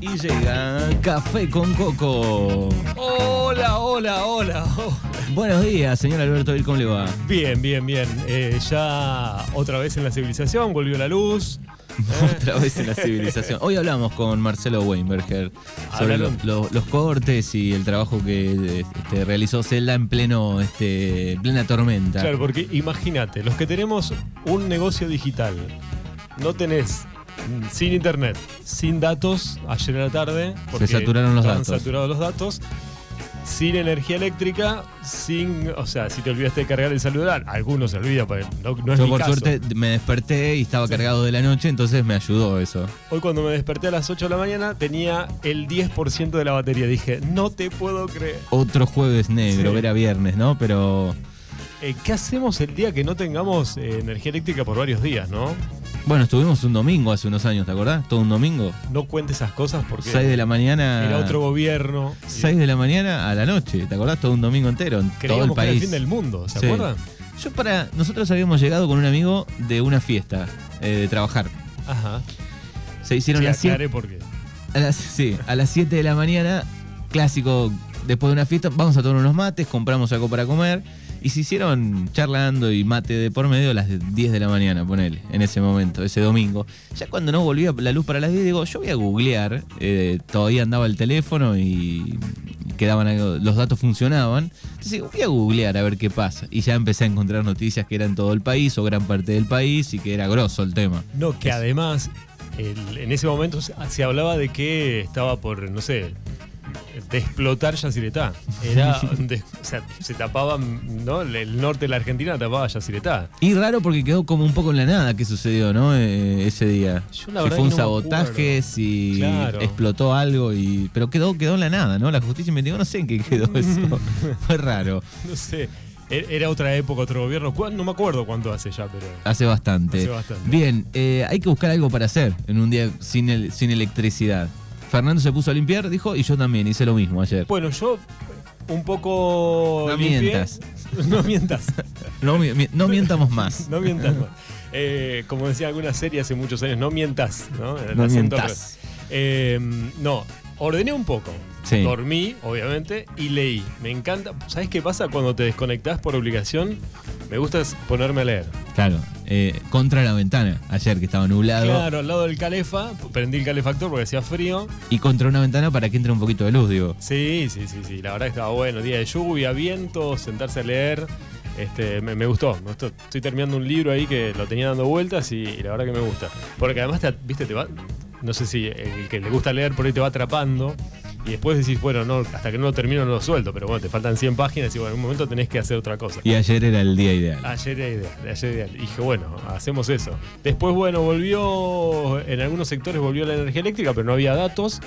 y llega Café con Coco. Hola, hola, hola. Buenos días, señor Alberto, ¿cómo le va? Bien, bien, bien. Eh, ya otra vez en la civilización, volvió la luz. Otra vez en la civilización. Hoy hablamos con Marcelo Weinberger sobre lo- Hablaron. lo- los cortes y el trabajo que este, realizó Zelda en pleno, este, plena tormenta. Claro, porque imagínate, los que tenemos un negocio digital, no tenés sin internet, sin datos, ayer a la tarde, porque saturaron los datos. saturados los datos, sin energía eléctrica, sin, o sea, si te olvidaste de cargar el celular, algunos se olvida, pero no, no es Yo mi por caso. suerte me desperté y estaba cargado de la noche, entonces me ayudó eso. Hoy cuando me desperté a las 8 de la mañana tenía el 10% de la batería. Dije, no te puedo creer. Otro jueves negro, Sí. era viernes, ¿no? Pero Eh, ¿Qué hacemos el día que no tengamos eh, energía eléctrica por varios días, no? Bueno, estuvimos un domingo hace unos años, ¿te acordás? Todo un domingo. No cuente esas cosas porque 6 de la mañana. era otro gobierno. y 6 de la mañana a la noche, ¿te acordás? Todo un domingo entero, en todo Creíamos el que era el país. fin del mundo, ¿se Sí. acuerdan? Yo para. Nosotros habíamos llegado con un amigo de una fiesta, eh, de trabajar. Ajá. Se hicieron Sí, las 7. aclaré por qué. A las, sí, a las 7 de la mañana, clásico, después de una fiesta, vamos a tomar unos mates, compramos algo para comer. Y se hicieron charlando y mate de por medio a las 10 de la mañana, ponele, en ese momento, ese domingo. Ya cuando no volvía la luz para las 10, digo, yo voy a googlear. eh, todavía andaba el teléfono y quedaban algo- los datos funcionaban. Entonces digo, voy a googlear a ver qué pasa. Y ya empecé a encontrar noticias que eran todo el país o gran parte del país y que era grosso el tema. No, que además, el- en ese momento se, se hablaba de que estaba por, no sé, de explotar Yacyretá. Era, de- o sea, se tapaban, ¿no? El norte de la Argentina tapaba Yacyretá. Y raro porque quedó como un poco en la nada que sucedió, ¿no? Eh, ese día. Yo la si fue un no sabotaje, si Claro. explotó algo y. Pero quedó, quedó en la nada, ¿no? La justicia investigó, no sé en qué quedó eso. fue raro. No sé. e- Era otra época, otro gobierno. ¿Cuán- No me acuerdo cuánto hace ya, pero. Hace bastante. Hace bastante. Bien, eh, hay que buscar algo para hacer en un día sin, el- sin electricidad. Fernando se puso a limpiar, dijo, y yo también hice lo mismo ayer. Bueno, yo un poco. No limpié. mientas. No mientas. No, mi- mi- no mientamos más. No mientas más. Eh, como decía alguna serie hace muchos años, no mientas. No, El No acento mientas. Eh, no, ordené un poco. Sí. Dormí, obviamente, y leí. Me encanta. ¿Sabes qué pasa cuando te desconectás por obligación? Me gusta ponerme a leer. Claro, eh, contra la ventana, ayer que estaba nublado. Claro, al lado del calefa, prendí el calefactor porque hacía frío. Y contra una ventana para que entre un poquito de luz, digo. Sí, sí, sí, sí. La verdad que estaba bueno. Día de lluvia, viento, sentarse a leer. Este, me, me gustó, me gustó. Estoy terminando un libro ahí que lo tenía dando vueltas y, y la verdad que me gusta. Porque además, te, viste, te va. No sé si el que le gusta leer por ahí te va atrapando. Y después decís, bueno, no, hasta que no lo termino no lo suelto. Pero bueno, te faltan 100 páginas y bueno, en un momento tenés que hacer otra cosa. Y ayer era el día ideal. Ayer era ideal, ayer era ideal. Y dije, bueno, hacemos eso. Después, bueno, volvió, en algunos sectores volvió la energía eléctrica, pero no había datos.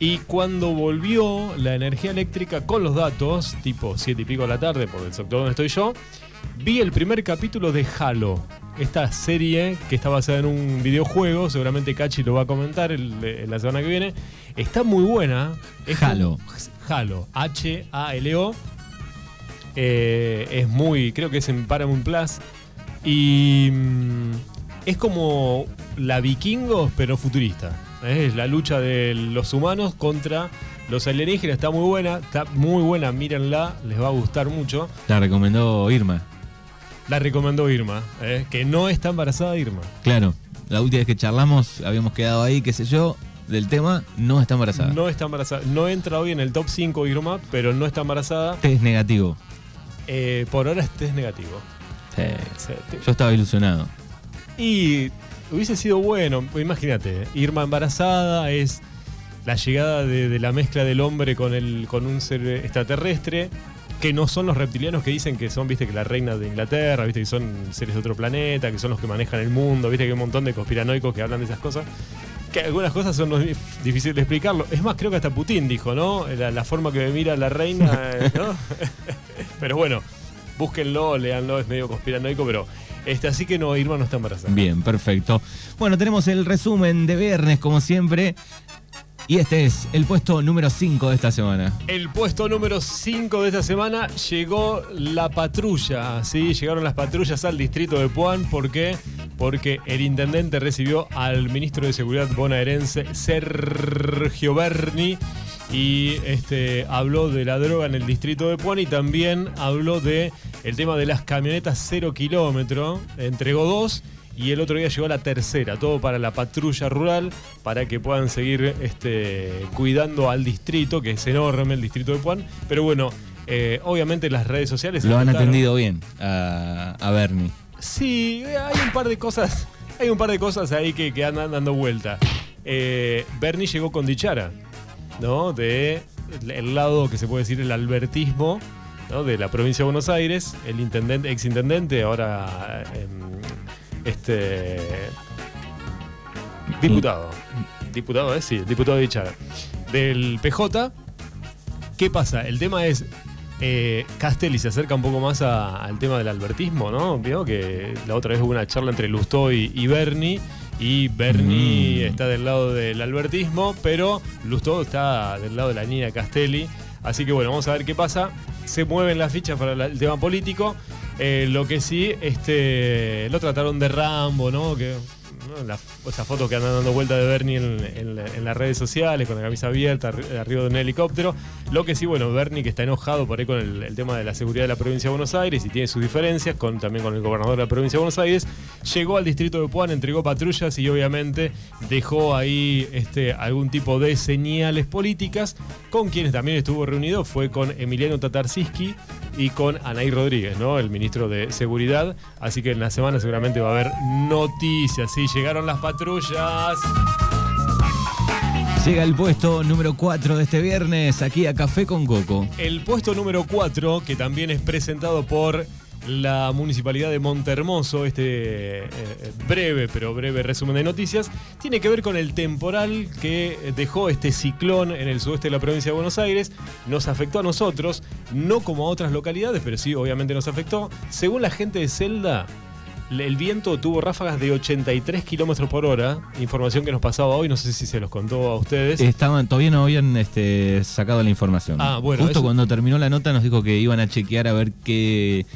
Y cuando volvió la energía eléctrica con los datos, tipo 7 y pico de la tarde, por el sector donde estoy yo, vi el primer capítulo de Halo. Esta serie que está basada en un videojuego, seguramente Cachi lo va a comentar el- en la semana que viene. Está muy buena. Es Halo. como- Halo, H-A-L-O. Eh, es muy, creo que es en Paramount Plus. Y mm, es como la vikingos, pero futurista. ¿eh? Es la lucha de los humanos contra los alienígenas. Está muy buena, está muy buena, mírenla, les va a gustar mucho. La recomendó Irma. La recomendó Irma, ¿eh? que no está embarazada Irma. Claro, la última vez que charlamos habíamos quedado ahí, qué sé yo, del tema, no está embarazada. No está embarazada. No entra hoy en el top 5 Irma, pero no está embarazada. Test negativo. Eh, por ahora este es negativo. Sí. Sí, te- Yo estaba ilusionado. Y hubiese sido bueno, imagínate, Irma embarazada es la llegada de, de la mezcla del hombre con, el, con un ser extraterrestre, que no son los reptilianos que dicen que son, viste, que la reina de Inglaterra, viste, que son seres de otro planeta, que son los que manejan el mundo, viste, que hay un montón de conspiranoicos que hablan de esas cosas. Que algunas cosas son dif- difíciles de explicarlo. Es más, creo que hasta Putin dijo, ¿no? La, la forma que me mira la reina, eh, ¿no? pero bueno, búsquenlo, leanlo, es medio conspiranoico, pero este, así que no, Irma no está embarazada. Bien, perfecto. Bueno, tenemos el resumen de viernes, como siempre. Y este es el puesto número 5 de esta semana. El puesto número 5 de esta semana llegó la patrulla. Sí, llegaron las patrullas al distrito de Puan. ¿Por qué? Porque el intendente recibió al ministro de Seguridad bonaerense, Sergio Berni, y este, habló de la droga en el distrito de Puan y también habló de el tema de las camionetas cero kilómetro. Entregó dos y el otro día llegó la tercera, todo para la patrulla rural, para que puedan seguir este, cuidando al distrito, que es enorme el distrito de Puan. Pero bueno, eh, obviamente las redes sociales... Lo han atendido bien a, a Bernie. Sí, hay un par de cosas, hay un par de cosas ahí que, que andan dando vuelta. Eh, Bernie llegó con Dichara, ¿no? De el lado que se puede decir el albertismo, ¿no? De la provincia de Buenos Aires, el intendente, ex intendente, ahora em, este diputado. Diputado, ¿eh? Sí, diputado de Dichara. Del PJ. ¿Qué pasa? El tema es. Eh, Castelli se acerca un poco más a- al tema del albertismo, ¿no? Vio que la otra vez hubo una charla entre Lustó y, y Bernie. Y Bernie Mm. está del lado del albertismo, pero Lustó está del lado de la niña Castelli. Así que bueno, vamos a ver qué pasa. Se mueven las fichas para el tema político. Eh, lo que sí, este, lo trataron de Rambo, ¿no? Que, ¿no? La- esa foto que andan dando vuelta de Bernie en, en la- en las redes sociales, con la camisa abierta, arri- arriba de un helicóptero. Lo que sí, bueno, Bernie que está enojado por ahí con el, el tema de la seguridad de la provincia de Buenos Aires y tiene sus diferencias, con, también con el gobernador de la provincia de Buenos Aires, llegó al distrito de Puan, entregó patrullas y obviamente dejó ahí este, algún tipo de señales políticas. Con quienes también estuvo reunido fue con Emiliano Tatarsiski y con Anaí Rodríguez, ¿no? El ministro de Seguridad. Así que en la semana seguramente va a haber noticias. Sí, llegaron las patrullas. Llega el puesto número 4 de este viernes aquí a Café con Coco. El puesto número 4, que también es presentado por la Municipalidad de Montermoso, este eh, breve, pero breve resumen de noticias, tiene que ver con el temporal que dejó este ciclón en el sudeste de la provincia de Buenos Aires. Nos afectó a nosotros, no como a otras localidades, pero sí, obviamente nos afectó. Según la gente de Celda, el viento tuvo ráfagas de 83 kilómetros por hora, información que nos pasaba hoy, no sé si se los contó a ustedes. Estaban, todavía no habían este, sacado la información. Ah, bueno, Justo eso- cuando terminó la nota nos dijo que iban a chequear a ver qué,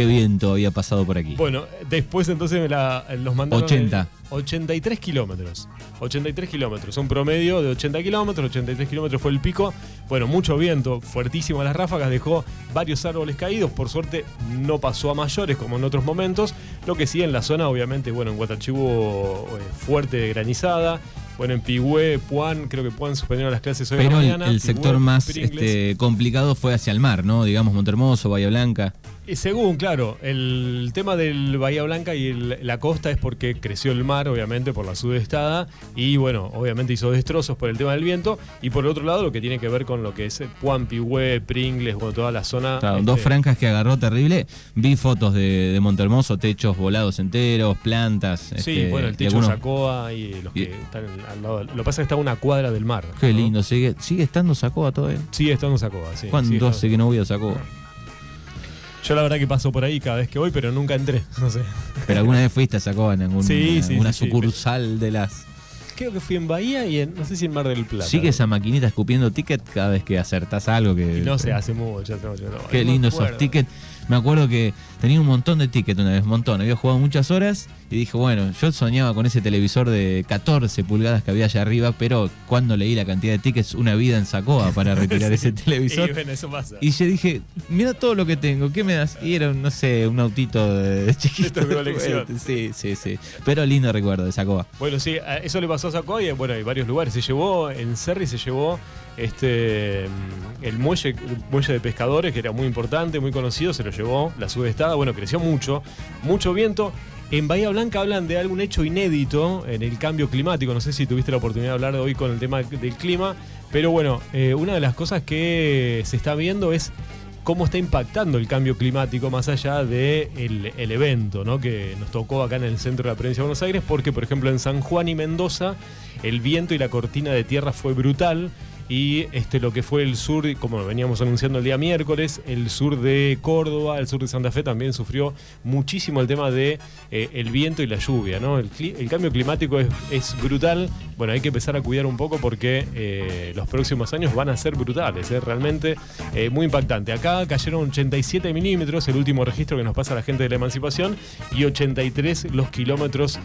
qué viento había pasado por aquí. Bueno, después entonces la, los mandaron. 80. en 83 kilómetros. 83 kilómetros. Un promedio de 80 kilómetros. 83 kilómetros fue el pico. Bueno, mucho viento, fuertísimas las ráfagas. Dejó varios árboles caídos. Por suerte no pasó a mayores como en otros momentos. Lo que sí en la zona, obviamente, bueno, en Guatachí hubo eh, fuerte granizada. Bueno, en Pigüé, Puan, creo que Puan suspendieron las clases hoy la Pero el, mañana. el Pigüé, sector más este, complicado fue hacia el mar, ¿no? Digamos Montermoso, Bahía Blanca. Y según, claro, el tema del Bahía Blanca y el- la costa es porque creció el mar, obviamente, por la sudestada, y bueno, obviamente hizo destrozos por el tema del viento, y por el otro lado lo que tiene que ver con lo que es Puan, Pigüé, Pringles, bueno, toda la zona. Claro, este, Dos franjas que agarró terrible. Vi fotos de, de Montermoso, techos volados enteros, plantas. Sí, este, bueno, el techo algunos- Sacoa y los que y- están al lado. Lo que pasa es que está una cuadra del mar. Qué ¿no? lindo, sigue, sigue estando Sacoa todavía. Sigue estando Sacoa, sí. ¿Cuándo hace que no voy a Sacoa? Yo la verdad que paso por ahí cada vez que voy, pero nunca entré. No sé. Pero alguna vez fuiste a Sacoa en algún, Sí, sí, alguna sí, sí. sucursal de las. Creo que fui en Bahía y en, no sé si en Mar del Plata. Sigue esa maquinita escupiendo ticket cada vez que acertás algo que. Y no se hace mucho. no, yo no- Qué no me esos acuerdo. tickets. Me acuerdo que tenía un montón de tickets una vez, un montón. Había jugado muchas horas y dije, bueno, yo soñaba con ese televisor de 14 pulgadas que había allá arriba, pero cuando leí la cantidad de tickets, una vida en Sacoa para retirar ese Y televisor. bueno, eso pasa. Y yo dije, mira todo lo que tengo, ¿qué me das? Y era, no sé, un autito de, chiquito. De tu colección. Sí, sí, sí. Pero lindo recuerdo de Sacoa. Bueno, sí, eso le pasó a Sacoa y bueno, hay varios lugares. Se llevó, en Cerri se llevó este mm, el muelle, el muelle de pescadores, que era muy importante, muy conocido, se lo llevó, la sudestada, bueno, creció mucho, mucho viento. En Bahía Blanca hablan de algún hecho inédito en el cambio climático. No sé si tuviste la oportunidad de hablar hoy con el tema del clima, pero bueno, eh, una de las cosas que se está viendo es cómo está impactando el cambio climático más allá del el evento ¿no? que nos tocó acá en el centro de la provincia de Buenos Aires, porque por ejemplo en San Juan y Mendoza el viento y la cortina de tierra fue brutal y este, lo que fue el sur, como veníamos anunciando el día miércoles, el sur de Córdoba, el sur de Santa Fe también sufrió muchísimo el tema de eh, viento y la lluvia. ¿no? El, cambio climático es, brutal. Bueno, hay que empezar a cuidar un poco porque eh, los próximos años van a ser brutales, ¿eh? realmente eh, muy impactante. Acá cayeron 87 milímetros, el último registro que nos pasa la gente de la emancipación, y 83 los kilómetros,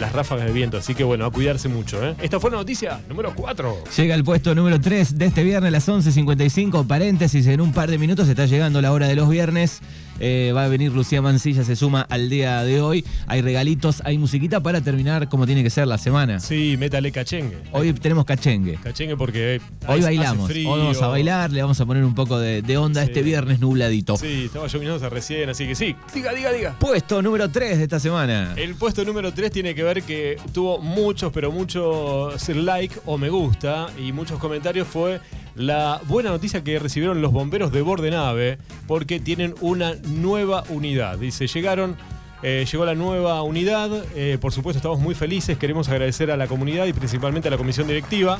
las ráfagas de viento. Así que bueno, a cuidarse mucho. Esta fue la noticia número 4. Llega el puesto número 3 de este viernes las 11.55. Paréntesis, en un par de minutos está llegando la hora de los viernes. Eh, va a venir Lucía Mancilla, se suma al día de hoy. Hay regalitos, hay musiquita para terminar como tiene que ser la semana. Sí, métale cachengue. Hoy tenemos cachengue. Cachengue porque eh, Hoy hace- bailamos. frío. Hoy vamos a bailar, le vamos a poner un poco de, de onda Sí. este viernes nubladito. Sí, estaba lloviendo recién, así que sí. Diga, diga, diga. Puesto número 3 de esta semana. El puesto número 3 tiene que ver que tuvo muchos, pero muchos like o me gusta y muchos comentarios. Fue la buena noticia que recibieron los bomberos de Bordenave porque tienen una nueva unidad. Dice, llegaron. eh, llegó la nueva unidad, eh, por supuesto estamos muy felices, queremos agradecer a la comunidad y principalmente a la comisión directiva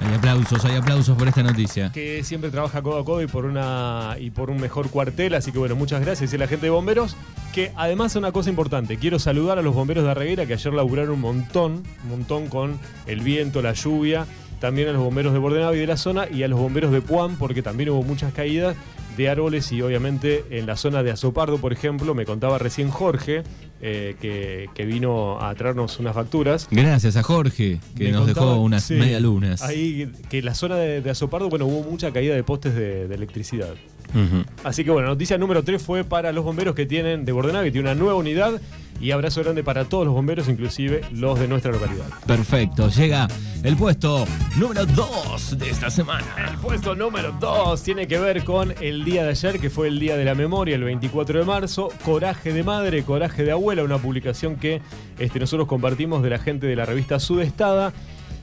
Hay aplausos, hay aplausos por esta noticia. que siempre trabaja codo a codo y por una y por un mejor cuartel, así que bueno, muchas gracias y a la gente de bomberos, que además una cosa importante, quiero saludar a los bomberos de Arreguera que ayer laburaron un montón, un montón con el viento, la lluvia, también a los bomberos de Bordenave y de la zona y a los bomberos de Puan porque también hubo muchas caídas de árboles y obviamente en la zona de Azopardo, por ejemplo, me contaba recién Jorge eh, que, que vino a traernos unas facturas. Gracias a Jorge, que Me nos contaba- dejó unas sí, media lunas. Ahí, que la zona de, de Azopardo, bueno, hubo mucha caída de postes de, de electricidad. Así que bueno, noticia número 3 fue para los bomberos que tienen de Bordenave, que tiene una nueva unidad. Y abrazo grande para todos los bomberos, inclusive los de nuestra localidad. Perfecto, llega el puesto número 2 de esta semana. El puesto número 2 tiene que ver con el día de ayer, que fue el Día de la Memoria, el 24 de marzo. Coraje de Madre, Coraje de Abuela, una publicación que este, nosotros compartimos de la gente de la revista Sudestada.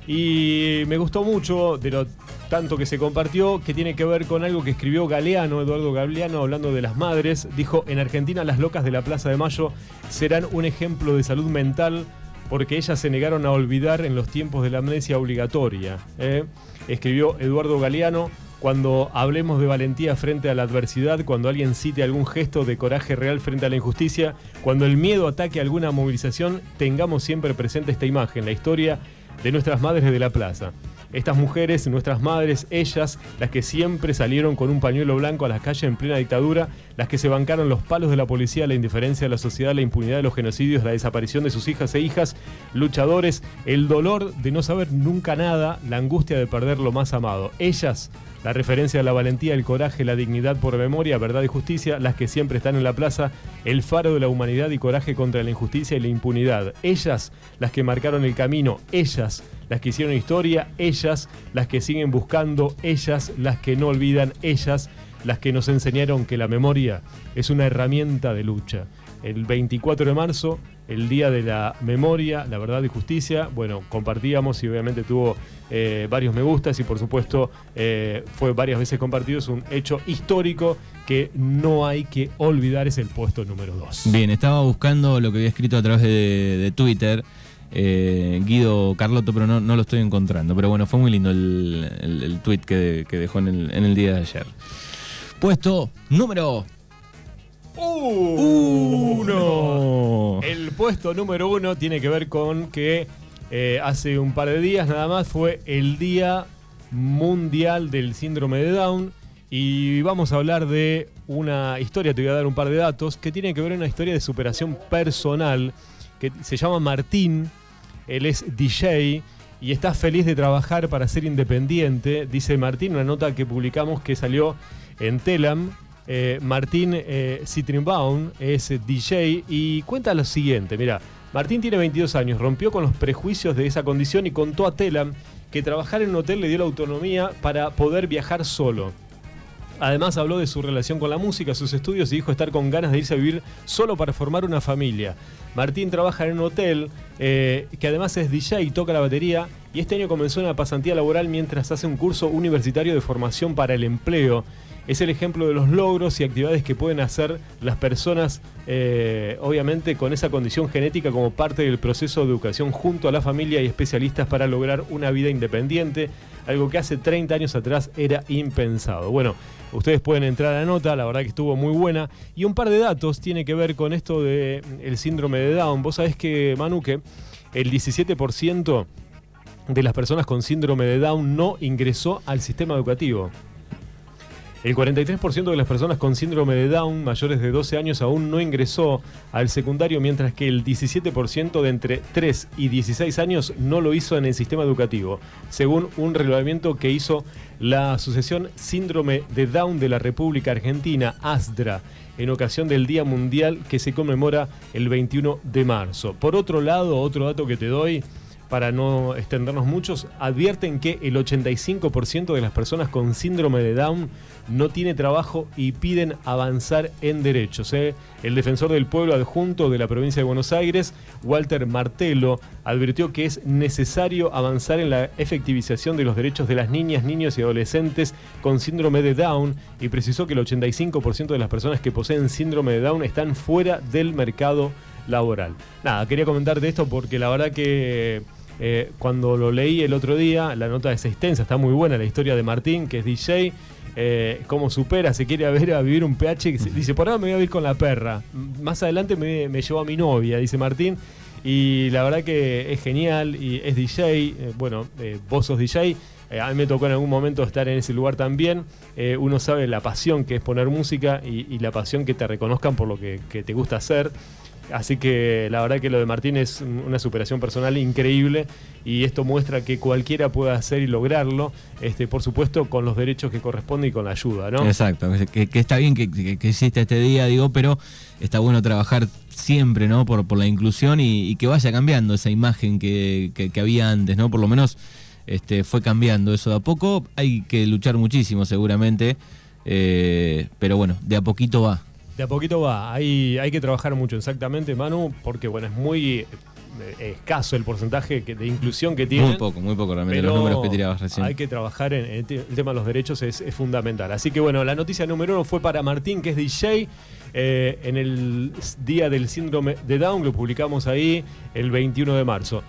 Y me gustó mucho de lo tanto que se compartió, que tiene que ver con algo que escribió Galeano, Eduardo Galeano, hablando de las madres. Dijo, en Argentina las locas de la Plaza de Mayo serán un ejemplo de salud mental porque ellas se negaron a olvidar en los tiempos de la amnesia obligatoria. ¿eh? Escribió Eduardo Galeano, cuando hablemos de valentía frente a la adversidad, cuando alguien cite algún gesto de coraje real frente a la injusticia, cuando el miedo ataque alguna movilización, tengamos siempre presente esta imagen, la historia de nuestras madres de la plaza. Estas mujeres, nuestras madres, ellas, las que siempre salieron con un pañuelo blanco a las calles en plena dictadura, las que se bancaron los palos de la policía, la indiferencia de la sociedad, la impunidad de los genocidios, la desaparición de sus hijas e hijas, luchadores, el dolor de no saber nunca nada, la angustia de perder lo más amado. Ellas, la referencia a la valentía, el coraje, la dignidad por memoria, verdad y justicia, las que siempre están en la plaza, el faro de la humanidad y coraje contra la injusticia y la impunidad. Ellas, las que marcaron el camino, ellas, las que hicieron historia, ellas, las que siguen buscando, ellas, las que no olvidan, ellas, las que nos enseñaron que la memoria es una herramienta de lucha. El 24 de marzo, el Día de la Memoria, la Verdad y Justicia, bueno, compartíamos y obviamente tuvo eh, varios me gustas y por supuesto eh, fue varias veces compartido, es un hecho histórico que no hay que olvidar, es el puesto número 2. Bien, estaba buscando lo que había escrito a través de, de Twitter. Eh, Guido Carlotto, pero no, lo estoy encontrando. Pero bueno, fue muy lindo el, el, tweet que, dejó en el, en el día de ayer. Puesto número uno. El puesto número uno tiene que ver con que eh, hace un par de días nada más fue el Día Mundial del Síndrome de Down. Y vamos a hablar de una historia, te voy a dar un par de datos, que tiene que ver con una historia de superación personal, que se llama Martín, él es DJ y está feliz de trabajar para ser independiente, dice Martín, una nota que publicamos que salió en Telam. Eh, Martín eh, Citrinbaum es DJ y cuenta lo siguiente, mira, Martín tiene 22 años, rompió con los prejuicios de esa condición y contó a Telam que trabajar en un hotel le dio la autonomía para poder viajar solo. Además habló de su relación con la música, sus estudios y dijo estar con ganas de irse a vivir solo para formar una familia. Martín trabaja en un hotel eh, que además es DJ y toca la batería y este año comenzó una pasantía laboral mientras hace un curso universitario de formación para el empleo. Es el ejemplo de los logros y actividades que pueden hacer las personas, eh, obviamente con esa condición genética como parte del proceso de educación junto a la familia y especialistas para lograr una vida independiente. Algo que hace 30 años atrás era impensado. Bueno, ustedes pueden entrar a la nota, la verdad que estuvo muy buena. Y un par de datos tiene que ver con esto del el síndrome de Down. Vos sabés que, Manu, que el 17% de las personas con síndrome de Down no ingresó al sistema educativo. El 43% de las personas con síndrome de Down mayores de 12 años aún no ingresó al secundario, mientras que el 17% de entre 3 y 16 años no lo hizo en el sistema educativo, según un relevamiento que hizo la Asociación Síndrome de Down de la República Argentina, ASDRA, en ocasión del Día Mundial que se conmemora el 21 de marzo. Por otro lado, otro dato que te doy, para no extendernos muchos, advierten que el 85% de las personas con síndrome de Down no tiene trabajo y piden avanzar en derechos. ¿eh? El defensor del pueblo adjunto de la provincia de Buenos Aires, Walter Martelo, advirtió que es necesario avanzar en la efectivización de los derechos de las niñas, niños y adolescentes con síndrome de Down y precisó que el 85% de las personas que poseen síndrome de Down están fuera del mercado laboral. Nada, quería comentarte esto porque la verdad que eh, cuando lo leí el otro día, la nota es extensa, está muy buena la historia de Martín, que es DJ, eh, cómo supera, se quiere ver a vivir un PH, dice, por ahora me voy a vivir con la perra, más adelante me, me llevo a mi novia, dice Martín, y la verdad que es genial, y es DJ, eh, bueno, vos sos DJ, a mí me tocó en algún momento estar en ese lugar también. uno sabe la pasión que es poner música y, la pasión que te reconozcan por lo que te gusta hacer. Así que la verdad que lo de Martín es una superación personal increíble y esto muestra que cualquiera puede hacer y lograrlo, este, por supuesto con los derechos que corresponden y con la ayuda, ¿no? Exacto, que, está bien que, existe este día, digo, pero está bueno trabajar siempre, ¿no? Por, por la inclusión y, que vaya cambiando esa imagen que, había antes, ¿no? Por lo menos este, fue cambiando eso de a poco. Hay que luchar muchísimo seguramente, eh, pero bueno, de a poquito va. De a poquito va, hay, hay que trabajar mucho exactamente, Manu, porque bueno, es muy eh, escaso el porcentaje de inclusión que tiene. Muy poco, muy poco realmente, los números que tirabas recién. Hay que trabajar en, el, tema de los derechos, es, fundamental. Así que bueno, la noticia número uno fue para Martín, que es DJ. Eh, en el día del síndrome de Down, lo publicamos ahí el 21 de marzo.